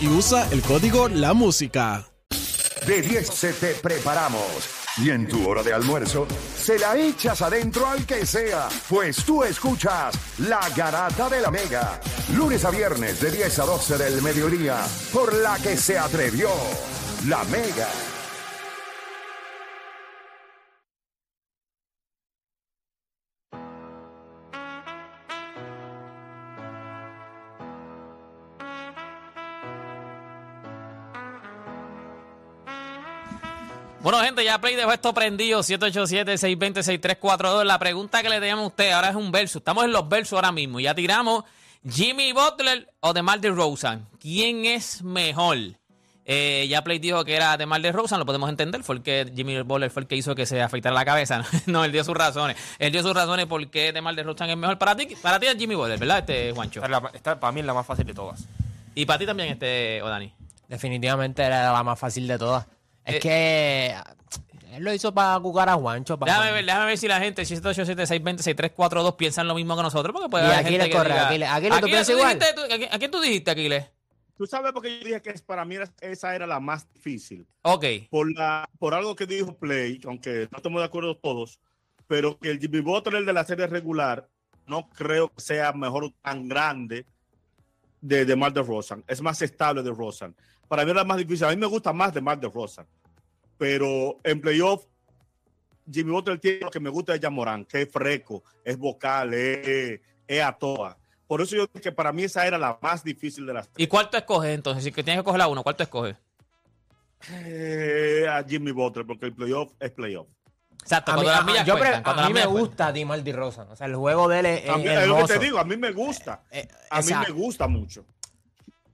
Y usa el código La Música. De 10 se te preparamos. Y en tu hora de almuerzo, se la echas adentro al que sea, pues tú escuchas La Garata de la Mega. Lunes a viernes de 10 a 12 del mediodía, por la que se atrevió La Mega. Bueno, gente, ya Play dejó esto prendido. 787-620-6342. La pregunta que le teníamos a usted ahora es un verso. Estamos en los versos ahora mismo. Ya tiramos Jimmy Butler o DeMar DeRozan. ¿Quién es mejor? Eh, ya Play dijo que era DeMar DeRozan. Lo podemos entender. Fue el que Jimmy Butler fue el que hizo que se afeitara la cabeza. no, él dio sus razones. Él dio sus razones por qué DeMar DeRozan es mejor. Para ti, para ti es Jimmy Butler, ¿verdad, este Juancho? Esta es la- esta para mí es la más fácil de todas. Y para ti también, este Odani. Definitivamente era la más fácil de todas. Es Eh, que él lo hizo para jugar a Juancho. Para Déjame ver, déjame ver si la gente 787-620-6342 piensan lo mismo que nosotros. Porque puede Y haber gente que corre, diga- Aquiles. Aquiles, ¿tú piensas ¿tú igual? dijiste- tú- a quién- ¿A quién tú dijiste, Aquiles? Tú sabes por qué yo dije que es, para mí esa era la más difícil. Ok. Por, la, por algo que dijo Play, aunque no estamos de acuerdo todos, pero que el Jimmy Butler de la serie regular no creo que sea mejor tan grande de, de Mar de Rosan. Es más estable de Rosan. Para mí era más difícil. A mí me gusta más de Mar de Rosan. Pero en playoff, Jimmy Butler tiene lo que me gusta de Jamorán, que es freco, es vocal, es, es a toa. Por eso yo dije que para mí esa era la más difícil de las ¿Y cuál tú escoges entonces? Si que tienes que coger la uno, ¿cuál tú escoges? Eh, a Jimmy Butler, porque el playoff es playoff. Exacto, A mí, cuando las a- millas yo pre- cuentan, cuando a las mí me cuentan. gusta Dimar DeRozan. O sea, el juego de él es, es A mí- es lo que te digo, a mí me gusta. Eh, A mí me gusta mucho.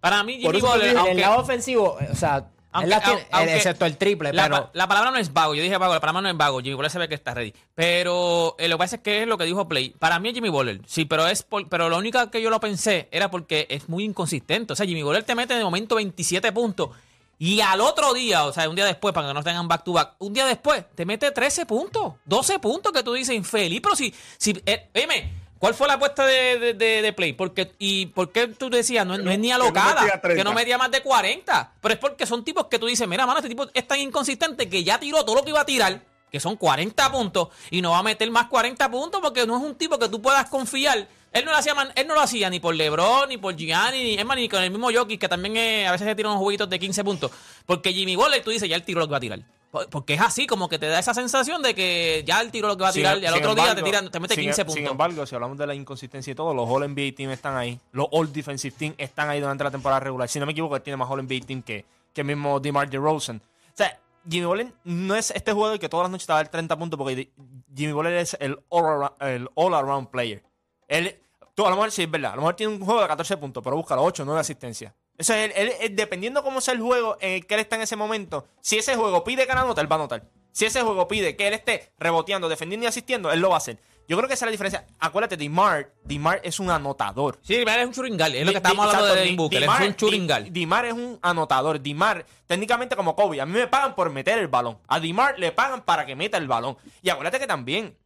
Para mí, Jimmy Butler, En el lado ofensivo, o sea, Aunque- él la tiene, aunque- excepto el triple, la, pero la palabra no es vago. Yo dije vago, la palabra no es vago. Jimmy Butler se ve que está ready. Pero eh, lo que pasa es que es lo que dijo Play. Para mí es Jimmy Butler. Sí, pero es por- pero lo único que yo lo pensé era porque es muy inconsistente. O sea, Jimmy Butler te mete de momento 27 puntos. Y al otro día, o sea, un día después, para que no tengan back to back, un día después te mete 13 puntos, 12 puntos que tú dices infeliz. Pero si, si eh, dime, ¿cuál fue la apuesta de, de, de- de Play? Porque, ¿Y por qué tú decías? No, es- no es ni que no alocada, metía 30. que no metía más de 40. Pero es porque son tipos que tú dices, mira, mano, este tipo es tan inconsistente que ya tiró todo lo que iba a tirar, que son 40 puntos, y no va a meter más 40 puntos porque no es un tipo que tú puedas confiar. Él no lo hacía, él no lo hacía ni por LeBron, ni por Gianni, ni, es más, ni con el mismo Jokic, que también eh, a veces se tira unos jueguitos de 15 puntos. Porque Jimmy Butler, tú dices, ya él tiró lo que va a tirar. Por- Porque es así, como que te da esa sensación de que ya él tiró lo que va a tirar y al Sin otro día te, embargo, tira, te mete sin- 15 Sin puntos. embargo, si hablamos de la inconsistencia y todo, los All NBA Team están ahí. Los All Defensive Team están ahí durante la temporada regular. Si no me equivoco, él tiene más All NBA Team que, que el mismo DeMar DeRozan. O sea, Jimmy Butler no es este jugador que todas las noches te va a dar 30 puntos porque Jimmy Butler es el all-around el all around player. Él, tú, a lo mejor sí es verdad. A lo mejor tiene un juego de 14 puntos, pero busca los 8 9 asistencias. Eso es, él, él- él- dependiendo cómo sea el juego en el que él está en ese momento, si ese juego pide que anota, él va a anotar. Si ese juego pide que él esté reboteando, defendiendo y asistiendo, él lo va a hacer. Yo creo que esa es la diferencia. Acuérdate, Dimar, Dimar es un anotador. Sí, él es un churingal, es lo que estamos di- hablando exacto, de Devin Booker, Dimar- es un churingal. Di- Dimar es un anotador. Dimar, técnicamente como Kobe, a mí me pagan por meter el balón. A Dimar le pagan para que meta el balón. Y acuérdate que también,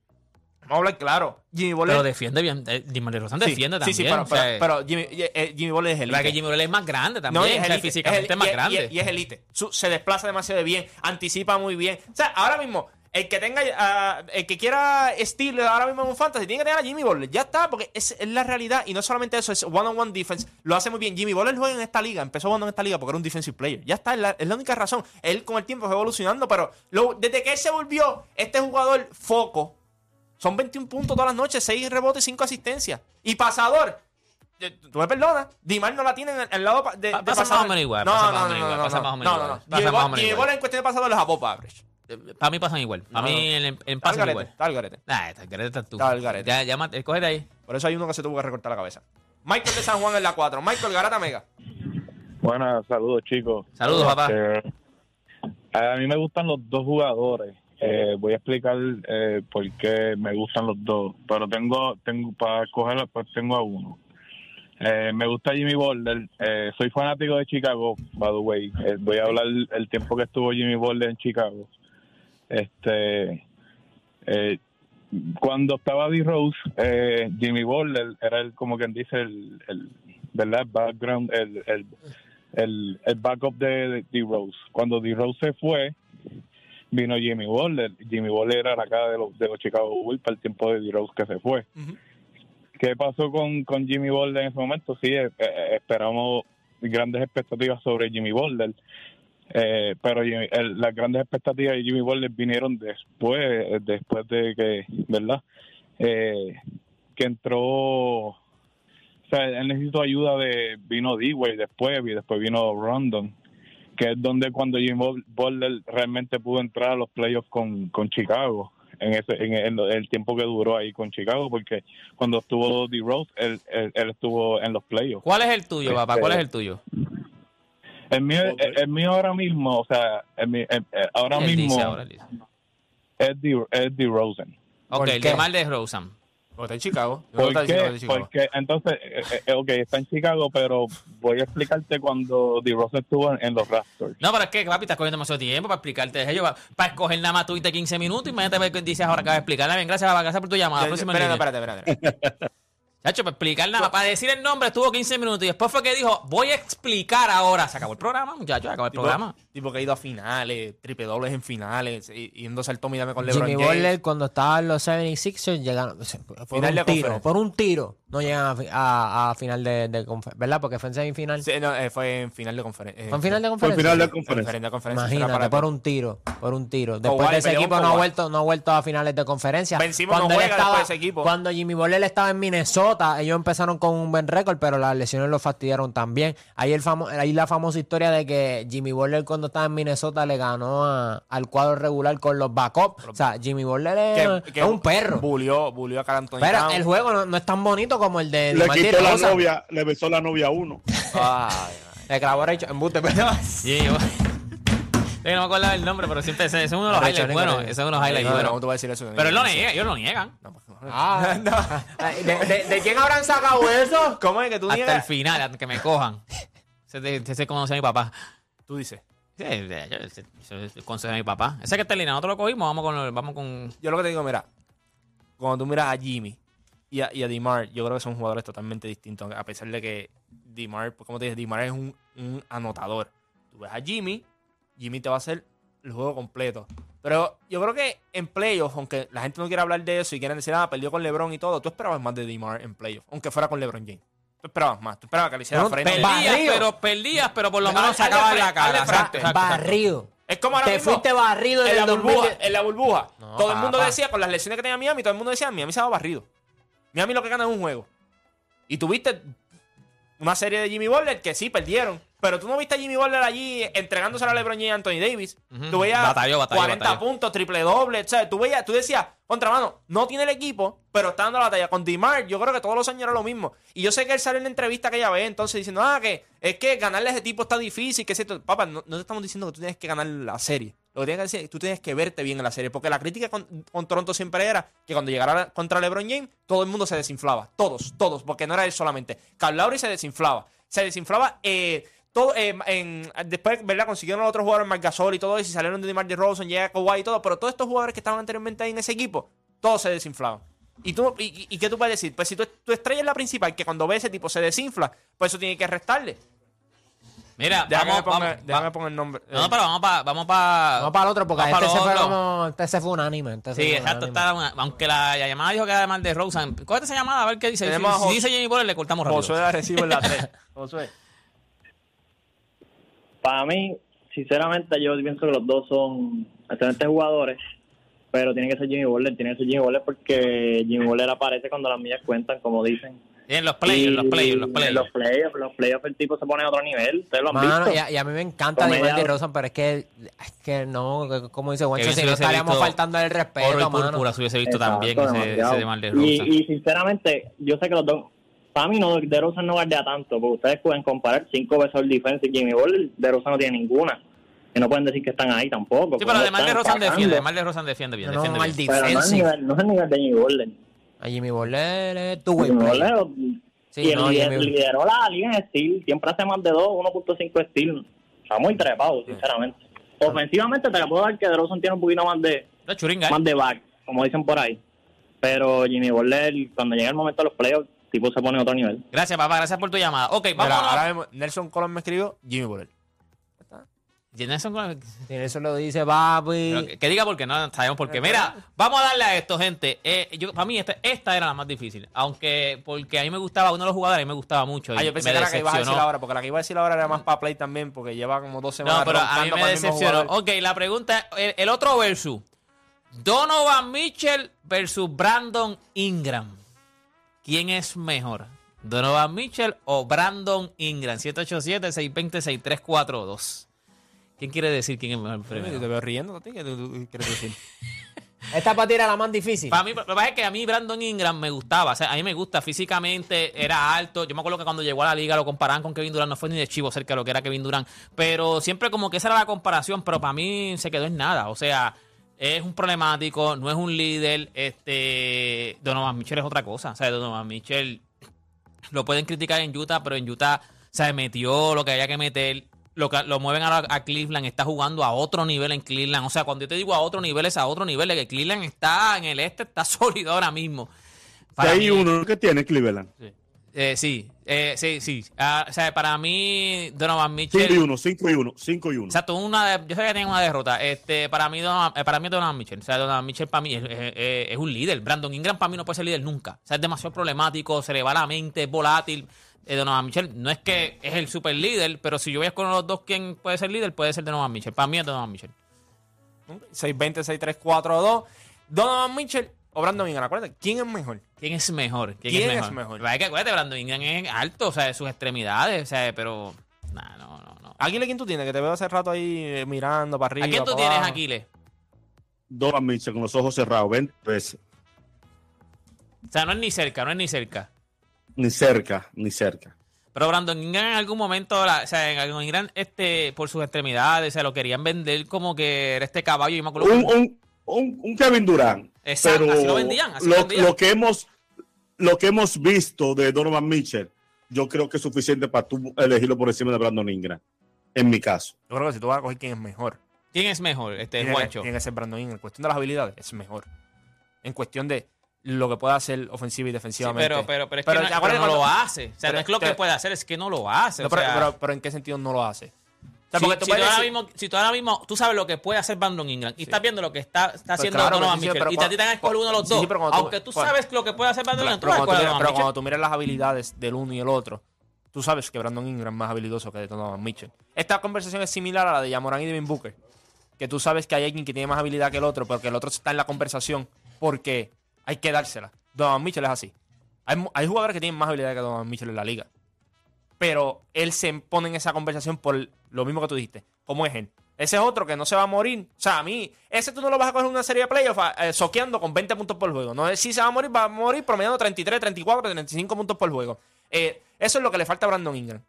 vamos a hablar claro, Jimmy Butler... Pero defiende bien, eh, Jimmy Sí, defiende sí, también. sí, pero, o sea, pero- pero Jimmy, eh, eh, Jimmy Butler es la elite. que Jimmy Butler es más grande también, No, y es o sea, elite, físicamente es más y- grande. Y, es elite. Su- se desplaza demasiado bien, anticipa muy bien. O sea, ahora mismo, el que tenga, ah, el que quiera estilo ahora mismo en un fantasy, tiene que tener a Jimmy Butler. Ya está, porque es, es la realidad. Y no solamente eso, es one-on-one defense. Lo hace muy bien. Jimmy Butler juega en esta liga. Empezó jugando en esta liga porque era un defensive player. Ya está, es la, es la única razón. Él con el tiempo fue evolucionando, pero lo- desde que él se volvió este jugador foco, son 21 puntos todas las noches, 6 rebotes, 5 asistencias. Y pasador. eh, Tú me perdonas, Dimar no la tiene en el, el lado de, de pasa más o menos igual, No, no, no, no, no, pasa no, más o menos no, no, igual, no. pasa Jimmy más o Butler- menos Jimmy igual. Butler en cuestión de pasador es above average. Para mí pasan igual. Para No, mí no. en, en pasan garete, igual. está al garete. Ah, está al garete estás tú. Está al garete. Ya, ya, mate- escoge de ahí. Por eso hay uno que se tuvo que recortar la cabeza. Michael de San Juan en la 4. Michael Garata Mega. Buenas, saludos chicos. Saludos, papá. Este, a mí me gustan los dos jugadores. Eh, voy a explicar eh, por qué me gustan los dos, pero tengo, tengo para escoger, pues tengo a uno. Eh, me gusta Jimmy Butler. Eh, soy fanático de Chicago, by the way. Eh, voy a hablar el tiempo que estuvo Jimmy Butler en Chicago. Este, cuando estaba D Rose, Jimmy Butler era el, como quien dice el, ¿verdad? Background, el, el, el, el backup de D Rose. Cuando D Rose se fue, vino Jimmy Butler. Jimmy Butler era la cara de los, de los Chicago Bulls para el tiempo de D Rose que se fue. ¿Qué pasó con, con Jimmy Butler en ese momento? Sí, eh, eh, esperamos grandes expectativas sobre Jimmy Butler. Eh, pero Jimmy- el- las grandes expectativas de Jimmy Butler vinieron después, después de que, ¿verdad? Eh, que entró, o sea, él necesitó ayuda de, vino D-Way después y después vino Rondon, que es donde cuando Jimmy Butler realmente pudo entrar a los playoffs con, con Chicago. En, ese, en, el, en el tiempo que duró ahí con Chicago, porque cuando estuvo D-Rose, él, él, él estuvo en los playoffs. ¿Cuál es el tuyo, papá? Este, ¿Cuál es el tuyo? El mío, el, el mío ahora mismo, o sea, el mi- el- el- ahora mismo dice ahora, es D- es DeRozan. Ok, ¿Por el de mal de Rosen. Porque está en Chicago. ¿Por diciendo que qué? en Chicago. Porque entonces, eh, eh, ok, está en Chicago, pero voy a explicarte cuando DeRozan estuvo en, en los Raptors. No, pero es que, papi, estás cogiendo demasiado tiempo para explicarte eso. Para, para escoger nada más tuviste 15 minutos. Imagínate ver qué dices ahora que vas a explicar. Bien, gracias, gracias por tu llamada. Espérate, espérate, espérate. Chacho, para explicar nada. Para decir el nombre estuvo 15 minutos. Y después fue que dijo, voy a explicar ahora. Se acabó el programa, muchachos. Acabó el Tipo, programa. tipo que ha ido a finales, triple dobles en finales, y, yéndose al Tommy Dame con LeBron Jimmy James. Butler cuando estaban los 76ers llegaron por Final un de tiro, conferencia. por un tiro no llegan a, fi- a- a final de, de conferencia, ¿verdad? Porque fue en semifinal. Sí, no, eh, fue en final de conferencia. ¿Fue en final de Fue conferencia? final de En conferencia. final de conferencia. Imagínate, para- por un tiro, por un tiro. Después Kawhi de ese equipo no ha vuelto, no ha vuelto a finales de conferencia. Ben Simmons no él juega después de ese equipo. Cuando Jimmy Butler estaba en Minnesota, ellos empezaron con un buen récord, pero las lesiones lo fastidiaron también. Ahí el famo- ahí la famosa historia de que Jimmy Butler cuando estaba en Minnesota le ganó a- al cuadro regular con los backups. O sea, Jimmy Butler es, que, que es un perro. Bulió, bulió a Carl Anthony Pero el juego no, no es tan bonito como el de Le DeMar quitó la novia, le besó la novia a uno. Ay, Le clavó Rachel embuste, pero... Sí, yo- no me acuerdo el nombre, pero siempre ese, es uno de los highlights. Bueno, Rachel. ese es uno de los highlights. no, no, bueno. ¿cómo tú vas a decir eso? Pero él lo niega, ellos lo niegan. No, pues, no. Ah, ¿De, de, quién habrán sacado eso? ¿Cómo es que tú Hasta el niegas? final, hasta que me cojan. Ese, ese conoce a mi papá. Tú dices. Sí, ese ese- ese es el consejo de mi papá. Ese que está en línea, nosotros lo cogimos, vamos con, vamos con Yo lo que te digo, mira, cuando tú miras a Jimmy y a, y a DeMar, yo creo que son jugadores totalmente distintos, a pesar de que DeMar, pues como te dije, DeMar es un, un anotador. Tú ves a Jimmy, Jimmy te va a hacer el juego completo. Pero yo creo que en playoffs, aunque la gente no quiera hablar de eso y quieren decir, ah, perdió con LeBron y todo, tú esperabas más de DeMar en playoffs, aunque fuera con LeBron James. Tú esperabas más, tú esperabas que le hiciera Pero frente. perdí. Perdías, pero perdías, pero por lo menos sacabas la cara. Barrido. Es como ahora Te mismo, fuiste barrido en en la burbuja, 2000. en la burbuja. No, todo el mundo decía con las lesiones que tenía Miami, todo el mundo decía, Miami se va barrido. Miami lo que gana es un juego. Y tuviste una serie de Jimmy Butler que sí perdieron, pero tú no viste a Jimmy Butler allí entregándose a LeBron y Anthony Davis. Ujú. Tú veías Batalló, batalló, 40 batalló. puntos, triple doble, o sea, tú veías, tú decías, contramano, no tiene el equipo, pero está dando la batalla con DeMar. Yo creo que todos los años era lo mismo. Y yo sé que él salió en la entrevista que ella ve, entonces diciendo, ah, que es que ganarle a ese tipo está difícil, que es cierto. Papá, no, no te estamos diciendo que tú tienes que ganar la serie. Lo que tienes que decir es que tú tienes que verte bien en la serie. Porque la crítica con, Toronto siempre era que cuando llegara contra LeBron James, todo el mundo se desinflaba. Todos, todos, porque no era él solamente. Carl Lowry se desinflaba. Se desinflaba. Eh, todo, eh, en- después, ¿verdad? Consiguieron los otros jugadores, Marc Gasol y todo eso, y salieron de DeMar DeRozan, llega Kawhi y todo, pero todos estos jugadores que estaban anteriormente ahí en ese equipo, todos se desinflaban. ¿Y, tú, qué tú puedes decir? Pues si tu, tu estrella es la principal, que cuando ve ese tipo se desinfla, pues eso tiene que restarle. Mira, Déjame, vamos, poner, vamos, déjame va- poner el nombre. No, Eh, pero vamos para vamos para Vamos para el otro, porque este pa' se, fue como, este se fue unánime. este Sí, fue exacto. unánime. Está, una- aunque la, la llamada dijo que además de Rosen. Cógete esa llamada a ver qué dice. Si, dice Jimmy Butler, le cortamos rápido. Josué de Arecibo en la 3. Josué. Para mí, sinceramente, yo pienso que los dos son excelentes jugadores, pero tiene que ser Jimmy Butler, tiene que ser Jimmy Butler porque Jimmy Butler aparece cuando las millas cuentan, como dicen. En los playoffs, los playoffs, los En playoffs. los playoffs, los playoffs el tipo se pone a otro nivel, ustedes lo han Mano, visto. y, a, y a mí me encanta Comedia- DeMar DeRozan, pero es que, es que no, que- como dice Juancho, si no estaríamos faltando el respeto, Oro y mano. púrpura se hubiese visto Exacto, también ese, ese de Mar de y, Rosa. y sinceramente, yo sé que los dos, para mí no, de Rosa no guardea tanto, porque ustedes pueden comparar cinco veces el defense y Jimmy Butler, de Rosa no tiene ninguna. Y no pueden decir que están ahí tampoco. Sí, pero no además de Rosan defiende, además de Rosan defiende bien, No, defiende mal bien. Pero no es, defensive. nivel, no es el nivel de Jimmy Butler. A Jimmy Butler es tu way Jimmy. Butler, Sí, y no, el Jimmy- lideró la liga en steel, siempre hace más de 2, 1.5 steel. Está muy trepado, sinceramente. Ofensivamente te la puedo dar que DeRozan tiene un poquito más de La churinga, ¿eh? más de back, como dicen por ahí. Pero Jimmy Butler, cuando llega el momento de los playoffs, tipo se pone a otro nivel. Gracias, papá, gracias por tu llamada. Ok, Mira, vamos ahora mismo Nelson Colón me escribió Jimmy Butler. Eso lo dice papi. Que, que diga porque no sabemos por qué. Mira, vamos a darle a esto, gente. Eh, yo, para mí, esta, esta era la más difícil. Aunque, porque a mí me gustaba, uno de los jugadores a mí me gustaba mucho. Ah, yo pensé que era la que ibas a decir ahora, porque la que iba a decir ahora era más para play también, porque lleva como dos semanas. No, pero a mí me decepcionó. Ok, la pregunta, el, el otro versus. Donovan Mitchell versus Brandon Ingram. ¿Quién es mejor? ¿Donovan Mitchell o Brandon Ingram? 787-620-6342. ¿Quién quiere decir quién es mejor Yo primero? te veo riendo, ¿qué quieres decir? Esta para tirar la más difícil. Para mí, lo que pasa es que a mí Brandon Ingram me gustaba. O sea, a mí me gusta físicamente, era alto. Yo me acuerdo que cuando llegó a la liga lo comparaban con Kevin Durant. No fue ni de chivo cerca de lo que era Kevin Durant. Pero siempre como que esa era la comparación. Pero para mí se quedó en nada. O sea, es un problemático, no es un líder. Este Donovan Mitchell es otra cosa. O sea, Donovan Mitchell lo pueden criticar en Utah, pero en Utah se metió lo que había que meter. Lo, que- lo mueven ahora a Cleveland, está jugando a otro nivel en Cleveland. O sea, cuando yo te digo a otro nivel, es a otro nivel. Que Cleveland está en el este, está sólido ahora mismo. Para Hay mí- uno que tiene Cleveland. eh, sí, eh, sí, sí. Ah, o sea, para mí, Donovan 5 y Mitchell. 1, 5 y 1, 5 y 1. Exacto, una de- yo sé que tiene una derrota. Este, para mí, Donovan, eh, para mí Donovan Mitchell. O sea, Donovan Mitchell para mí es, es- es- es un líder. Brandon Ingram para mí no puede ser líder nunca. O sea, es demasiado problemático, se le va la mente, es volátil. Eh, Donovan Mitchell no es que es el super líder, pero si yo voy a escoger los dos quién puede ser líder, puede ser Donovan Mitchell. Para mí es Donovan Mitchell. 620-6342. Donovan Mitchell o Brandon Ingram. Acuérdate, ¿quién es mejor? ¿Quién es mejor? ¿Quién, ¿Quién es es mejor? mejor? Pero Hay que acuérdate, Brandon Ingram es alto, o sea, de sus extremidades, o sea, pero. Nah, no, no, no. Aguile, ¿quién tú tienes? Que te veo hace rato ahí eh, mirando para arriba. ¿A quién tú tienes, abajo. Aquiles? Donovan Mitchell con los ojos cerrados, 20 veces. O sea, no es ni cerca, no es ni cerca. Ni cerca, ni cerca. Pero Brandon Ingram en algún momento, la- o sea, en algún Ingram, este, por sus extremidades, o sea, lo querían vender como que era este caballo. Y me acuerdo Un, que- un, un, un Kevin Durant. Exacto, pero así lo vendían, así lo lo, vendían. lo que hemos, lo que hemos visto de Donovan Mitchell, yo creo que es suficiente para tú elegirlo por encima de Brandon Ingram. En mi caso. Yo creo que si tú vas a coger quién es mejor, ¿Quién es mejor? Este, Juancho. tiene que ser Brandon Ingram. En cuestión de las habilidades, es mejor. En cuestión de lo que puede hacer ofensiva y Sí, defensivamente. pero, pero, pero es Pero que no, pero lo hace. O sea, pero- no es que lo que pero- puede hacer, es que no lo hace. No, o pero, sea, pero- pero ¿en qué sentido no lo hace? O sea, si, tú si tú ahora decir- mismo, si tú ahora mismo, tú sabes lo que puede hacer Brandon Ingram y estás viendo lo que está, está haciendo claro, Donovan sí, sí, Mitchell pero y te a ti te van a escoger uno de los dos, pero aunque tú cuando- sabes lo que puede hacer Brandon Ingram, tú pero, cuando tú, miras- pero cuando tú miras las habilidades del uno y el otro, tú sabes que Brandon Ingram es más habilidoso que Donovan Mitchell. Esta conversación es similar a la de Yamoran y Devin Booker. Que tú sabes que hay alguien que tiene más habilidad que el otro, porque el otro está en la conversación porque hay que dársela. Donovan Mitchell es así. Hay, jugadores que tienen más habilidad que Donovan Mitchell en la liga. Pero él se pone en esa conversación por lo mismo que tú dijiste. ¿Cómo es él? Ese es otro que no se va a morir. O sea, a mí, ese tú no lo vas a coger en una serie de playoffs eh, soqueando con 20 puntos por juego. No es si se va a morir, va a morir promediando 33, 34, 35 puntos por juego. Eh, eso es lo que le falta a Brandon Ingram.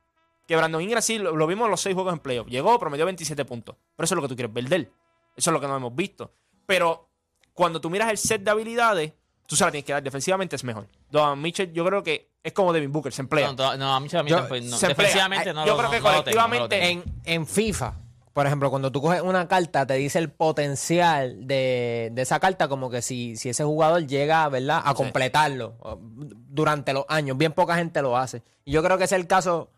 Que Brandon Ingram sí lo, vimos en los seis juegos en playoffs. Llegó, promedió 27 puntos. Pero eso es lo que tú quieres ver. Eso es lo que no hemos visto. Pero cuando tú miras el set de habilidades, tú se la tienes que dar. Defensivamente es mejor. Donovan Mitchell, yo creo que es como Devin Booker, se emplea. No, no, no, a Mitchell a mí Yo- no. se defensivamente no Yo lo- creo no- que no lo tengo, no lo colectivamente tengo. En, en FIFA, por ejemplo, cuando tú coges una carta, te dice el potencial de, de esa carta, como que si, si ese jugador llega, ¿verdad?, a completarlo durante los años. Bien poca gente lo hace. Y yo creo que ese es el caso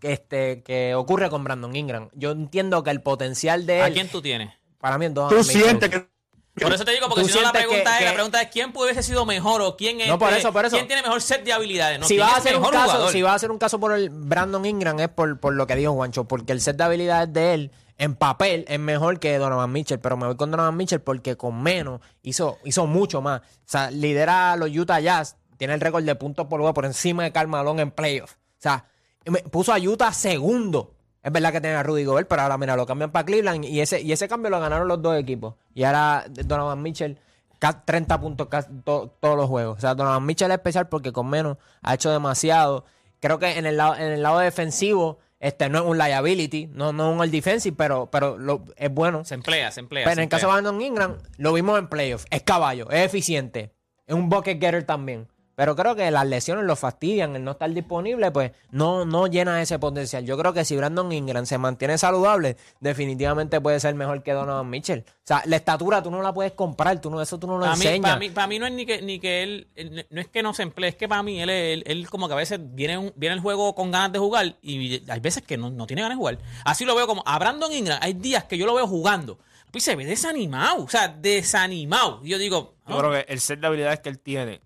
que, este, que ocurre con Brandon Ingram. Yo entiendo que el potencial de ¿A él. quién tú tienes? Para mí es Tú sientes que Por eso te digo, porque ¿Tú si no la pregunta, que- es, la pregunta es quién pudiese sido mejor o quién es No, por eso, por eso. quién tiene mejor set de habilidades. No, si ¿quién va a hacer un caso, jugador? si va a hacer un caso por el Brandon Ingram es por, por lo que dijo Juancho, porque el set de habilidades de él en papel es mejor que Donovan Mitchell, pero me voy con Donovan Mitchell porque con menos hizo, hizo mucho más. O sea, lidera a los Utah Jazz, tiene el récord de puntos por juego por encima de Karl Malone en playoffs. O sea, me- puso a Utah segundo. Es verdad que tiene a Rudy Gobert, pero ahora mira, lo cambian para Cleveland y ese, y ese cambio lo ganaron los dos equipos. Y ahora Donovan Mitchell ca- 30 puntos casi to- todos los juegos. O sea, Donovan Mitchell es especial porque con menos ha hecho demasiado. Creo que en el lado, en el lado defensivo, este no es un liability, no, no es un all defensive, pero, pero lo, es bueno. Se emplea, se emplea. Pero se en el caso de. Brandon Ingram, lo vimos en playoffs. Es caballo, es eficiente. Es un bucket getter también. Pero creo que las lesiones lo fastidian. El no estar disponible, pues no, no llena ese potencial. Yo creo que si Brandon Ingram se mantiene saludable, definitivamente puede ser mejor que Donovan Mitchell. O sea, la estatura tú no la puedes comprar, tú no, eso tú no lo Para mí, enseñas. para, mí, para mí no es ni que, ni que él, él- no es que no se emplee, es que para mí él, él, él como que a veces viene, un- viene el juego con ganas de jugar y hay veces que no, no tiene ganas de jugar. Así lo veo como a Brandon Ingram, hay días que yo lo veo jugando, pues se ve desanimado, o sea, desanimado. Y yo digo, Yo creo que el set de habilidades que él tiene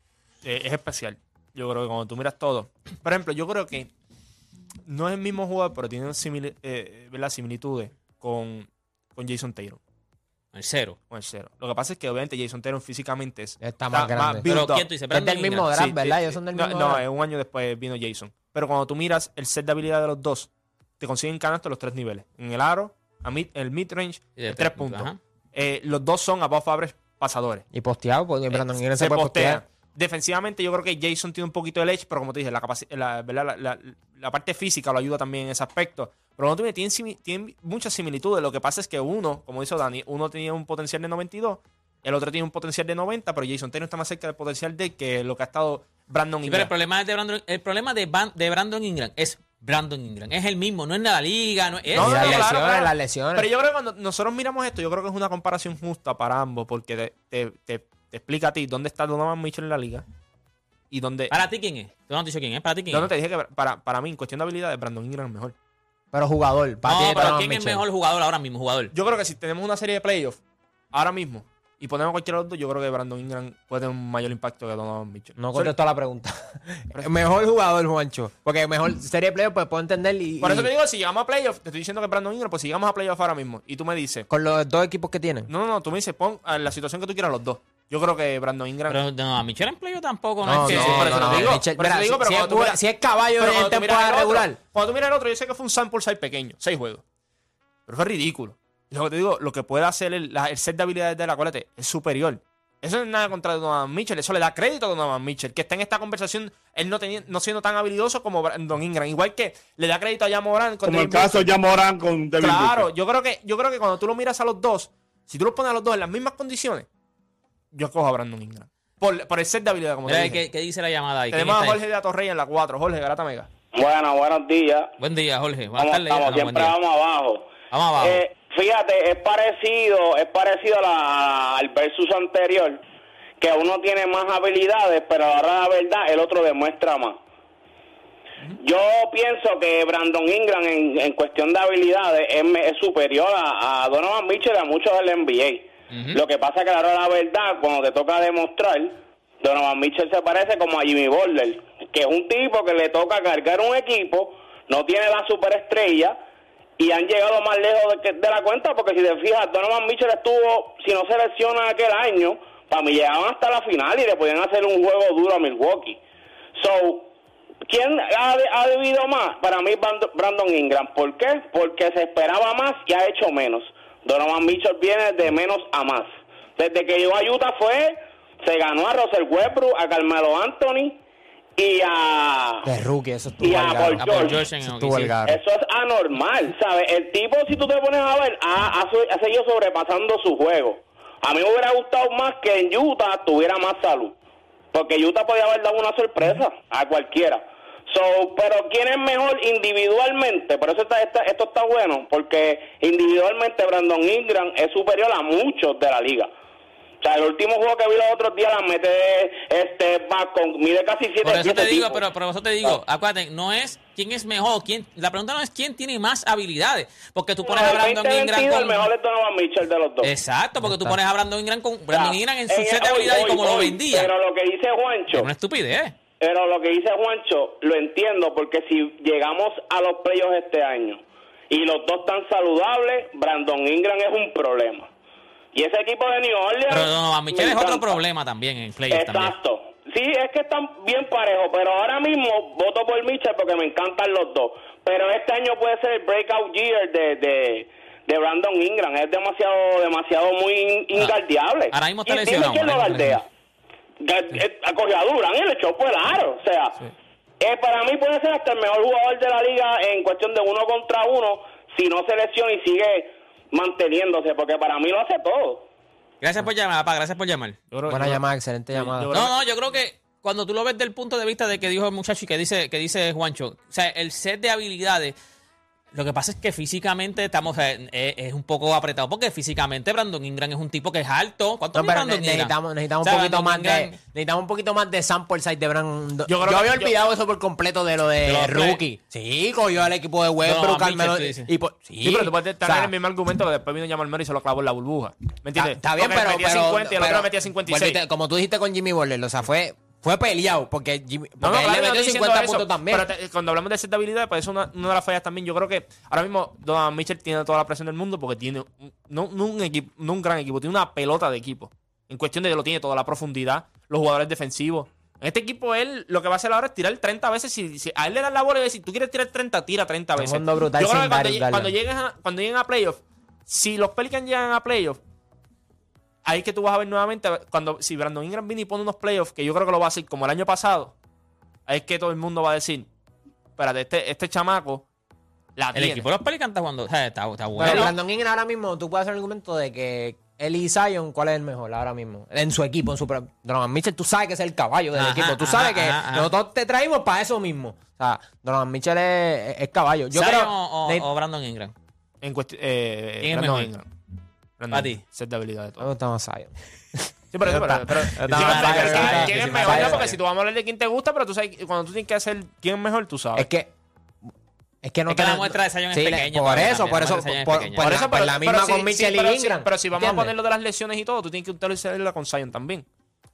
eh, es especial. Yo creo que cuando tú miras todo. Por ejemplo, yo creo que no es el mismo jugador, pero tiene simili- eh, similitudes con, con Jason Taylor. el cero. Con el cero. Lo que pasa es que obviamente Jason Taylor físicamente es, Está más grande. built Pero up. ¿quién tú dices? es del mismo draft, Sí, ¿verdad? eh, Ellos son del no, mismo no, eh, un año después vino Jason. Pero cuando tú miras el set de habilidades de los dos, te consiguen canastos los tres niveles. En el aro, a mid, el mid-range, tres tres puntos. Eh, los dos son above average pasadores. Y posteado, porque Brandon Ingram se, se puede postea. postear. Defensivamente, yo creo que Jason tiene un poquito de edge, pero como te dije, la, la, ¿verdad? la, la- la parte física lo ayuda también en ese aspecto. Pero no tiene, tienen muchas similitudes. Lo que pasa es que uno, como dice Dani, uno tenía un potencial de 92, el otro tiene un potencial de 90, pero Jason Taylor está más cerca del potencial de que lo que ha estado Brandon Sí, pero el Ingram. problema, de Brandon, el problema de, Van- de Brandon Ingram es Brandon Ingram. Es el mismo, no es de la liga, no es... No, no, las no, claro, lesiones, claro. las lesiones. Pero yo creo que cuando nosotros miramos esto, yo creo que es una comparación justa para ambos, porque te, te- te- te explica a ti dónde está Donovan Mitchell en la liga y dónde... ¿Para ti quién es? Tú no has dicho quién es. ¿Para ti quién No, no es? te dije que para, para mí, en cuestión de habilidades, Brandon Ingram es mejor. Pero jugador, para No, ti, pero ¿quién es Mitchell. mejor jugador ahora mismo? Jugador. Yo creo que si tenemos una serie de playoffs ahora mismo y ponemos cualquiera de los dos, yo creo que Brandon Ingram puede tener un mayor impacto que Donovan Mitchell. No contestó la pregunta. mejor jugador, Juancho. Porque mejor serie de playoffs, pues puedo entender. Y, Por eso y- te digo, si llegamos a playoffs, te estoy diciendo que Brandon Ingram, pues si llegamos a playoffs ahora mismo y tú me dices, Con los dos equipos que tienen. no, no, no, tú me dices, pon a la situación que tú quieras los dos. Yo creo que Brandon Ingram. Pero no, a Michelle en playo tampoco, no, No, es que... no, por eso no, te no, digo, mira, si- pero si, cuando es, miras- si es caballo Pero en temporada otro- regular. cuando tú miras el otro, yo sé que fue un sample size pequeño, seis juegos. Pero fue ridículo. Y lo que te digo, lo que puede hacer el, la- el set de habilidades de la acuérdate, es superior. Eso no es nada contra Donovan Mitchell, eso le da crédito a Donovan Mitchell, que está en esta conversación, él no, tenía, no siendo tan habilidoso como Brandon Ingram. Igual que le da crédito a Jamoran con Como el caso de Jamoran con Devin Claro, Booker. yo creo que yo creo que cuando tú lo miras a los dos, si tú los pones a los dos en las mismas condiciones, yo cojo a Brandon Ingram. Por, por el set de habilidad, como te Mira, dije. ¿qué, qué dice la llamada ahí? ¿Quién Tenemos a está ahí? Jorge de Atorrey en la 4. Jorge, Garata Mega. Bueno, buenos días. Buen día, Jorge. Buenas ¿Cómo tardes. estamos? Siempre día. vamos abajo. Vamos abajo. Eh, fíjate, es parecido, es parecido a la- al versus anterior, que uno tiene más habilidades, pero ahora la verdad el otro demuestra más. Yo pienso que Brandon Ingram en, en cuestión de habilidades es, me- es superior a, a Donovan Mitchell y a muchos del NBA. Lo que pasa que ahora la verdad, cuando te toca demostrar, Donovan Mitchell se parece como a Jimmy Butler, que es un tipo que le toca cargar un equipo, no tiene la superestrella y han llegado más lejos de, que- de la cuenta porque si te fijas, Donovan Mitchell estuvo, si no se lesiona aquel año, para mí llegaban hasta la final y le podían hacer un juego duro a Milwaukee. So, ¿quién ha, ha debido más? Para mí Brand- Brandon Ingram. ¿Por qué? Porque se esperaba más y ha hecho menos. Donovan Mitchell viene de menos a más. Desde que llegó a Utah fue, se ganó a Russell Westbrook, a Carmelo Anthony y a... De rookie, eso estuvo Y a Paul George. Eso estuvo es anormal, ¿sabes? El tipo, si tú te pones a ver, ha, ha, ha seguido sobrepasando su juego. A mí me hubiera gustado más que en Utah tuviera más salud. Porque Utah podía haber dado una sorpresa a cualquiera. So, pero ¿quién es mejor individualmente? Por eso está, está- esto está bueno, porque individualmente Brandon Ingram es superior a muchos de la liga. O sea, el último juego que vi los otros días la mete este back con mide casi 7 Por eso te digo, pero por eso te digo, acuérdate, no es quién es mejor. Quién, la pregunta no es quién tiene más habilidades. Porque tú pones En a Brandon 2022 Ingram el mejor es Donovan Mitchell de los dos. Exacto, porque tú pones a Brandon Ingram con Brandon Ingram en su Eh, set de hoy, habilidades y hoy, como lo hoy, vendía. Pero lo que dice Juancho, Es una estupidez. Pero lo que dice Juancho, lo entiendo, porque si llegamos a los playoffs este año y los dos están saludables, Brandon Ingram es un problema. Y ese equipo de New Orleans. Pero Donovan Mitchell es otro problema también en playoffs también. Exacto. Sí, es que están bien parejos, pero ahora mismo voto por Mitchell porque me encantan los dos. Pero este año puede ser el breakout year de, de, de Brandon Ingram. Es demasiado, demasiado muy. Ah, ahora mismo está Y dime lesionado, quién lo ahora Acogió a Durán y el echó fue aro. O sea, eh, para mí puede ser hasta el mejor jugador de la liga en cuestión de uno contra uno si no se lesiona y sigue manteniéndose, porque para mí lo hace todo. Gracias por llamar, papá. Gracias por llamar. Creo- Buena yo- llamada, excelente llamada. No, no, yo creo que cuando tú lo ves del punto de vista de que dijo el muchacho y que dice, que dice Juancho, o sea, el set de habilidades, lo que pasa es que físicamente estamos, o es, un poco apretado, porque físicamente Brandon Ingram es un tipo que es alto. ¿Cuánto No, mide pero Brandon ne- Ingram? necesitamos, necesitamos O sea, un poquito Brandon más de necesitamos un poquito más de sample size de Brandon. Yo, Yo había yo- olvidado eso por completo de lo de, De rookie. Sí, cogió al equipo de No, Westbrook, sí, sí. y por- sí, Sí, pero tú puedes o tener sea, el mismo argumento que después vino Jamal Murray y se lo clavó en la burbuja. ¿Me entiendes? Está, está bien, Porque pero, metía pero- 50 y el otro pero- metía 56. volviste- como tú dijiste con Jimmy Butler, o sea, fue, fue peleado porque, Jimmy, porque No, no, él claro, le no metió estoy 50 diciendo puntos eso, también. Pero te- cuando hablamos de de habilidad, pues es una, una de las fallas también. Yo creo que ahora mismo Donovan Mitchell tiene toda la presión del mundo porque tiene un- no, no un equipo, no un gran equipo, tiene una pelota de equipo. En cuestión de que lo tiene toda la profundidad, los jugadores defensivos. En este equipo, él lo que va a hacer ahora es tirar 30 veces. Si, si a él le dan la bola y si tú quieres tirar 30, tira 30 Un veces. brutal Yo creo que cuando, Darius lle- Garland. cuando lleguen a, cuando lleguen a playoffs, si los Pelicans llegan a playoffs, ahí es que tú vas a ver nuevamente, cuando si Brandon Ingram viene y pone unos playoffs, que yo creo que lo va a hacer como el año pasado, ahí es que todo el mundo va a decir, espérate, este, este chamaco la El tiene. equipo de los Pelicans está jugando, o sea, está, está Pero bueno. Brandon Ingram ahora mismo, tú puedes hacer el argumento de que él y Zion, ¿cuál es el mejor ahora mismo? En su equipo, en su... Donovan Mitchell, tú sabes que es el caballo del Ajá, equipo. Tú ajá, sabes que ajá, ajá. nosotros te traímos para eso mismo. O sea, Donovan Mitchell es, caballo. Yo Zion creo... o, o- de- o Brandon Ingram. En eh, ¿Quién es Brandon mejor? Ingram. Brandon Para ti. Set de habilidad de me todo. gusta más Zion. Sí, pero, pero, pero, está está ¿quién- está ¿quién es mejor? No, Porque si tú vamos a hablar de quién te gusta, pero tú sabes, cuando tú tienes que hacer quién es mejor, tú sabes. Es que... Es que no Es que te- la muestra de Zion es Sí, pequeña Por eso, por eso, es por, por Por eso, por pero- la misma si- con sí, Mitchell pero y si- Ingram. Pero si vamos a poner lo de las lesiones y todo, tú tienes que utilizarla con Zion también.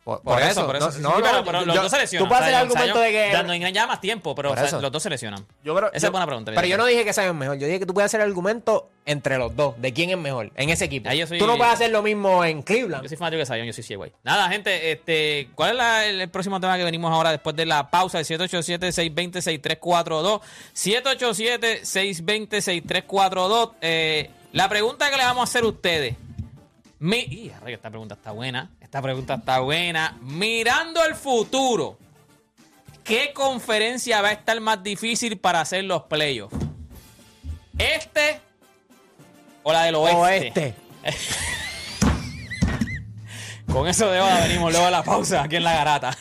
Por, Por eso, por eso. sí, no, sí, no, pero, no, pero yo- los dos se lesionan. Tú puedes hacer el argumento de que... Ingram lleva más tiempo, pero o sea, los dos se lesionan. Yo creo, Esa yo- es buena pregunta. Pero yo no dije que Zion es mejor. Yo dije que tú puedes hacer el argumento entre los dos, de quién es mejor en ese equipo. Ahí yo soy- Tú no puedes hacer lo mismo en Cleveland. Yo soy fanático de Zion, yo soy sí, güey. Nada, gente, este, ¿cuál es la- el, el próximo tema que venimos ahora después de la pausa? El 787-620-6342. 787-620-6342. Eh, la pregunta que le vamos a hacer a ustedes. Mi, y, esta pregunta está buena. Esta pregunta está buena. Mirando el futuro, ¿qué conferencia va a estar más difícil para hacer los playoffs? ¿Este o la del oeste? Oeste. Con eso de ahora venimos luego a la pausa aquí en la garata.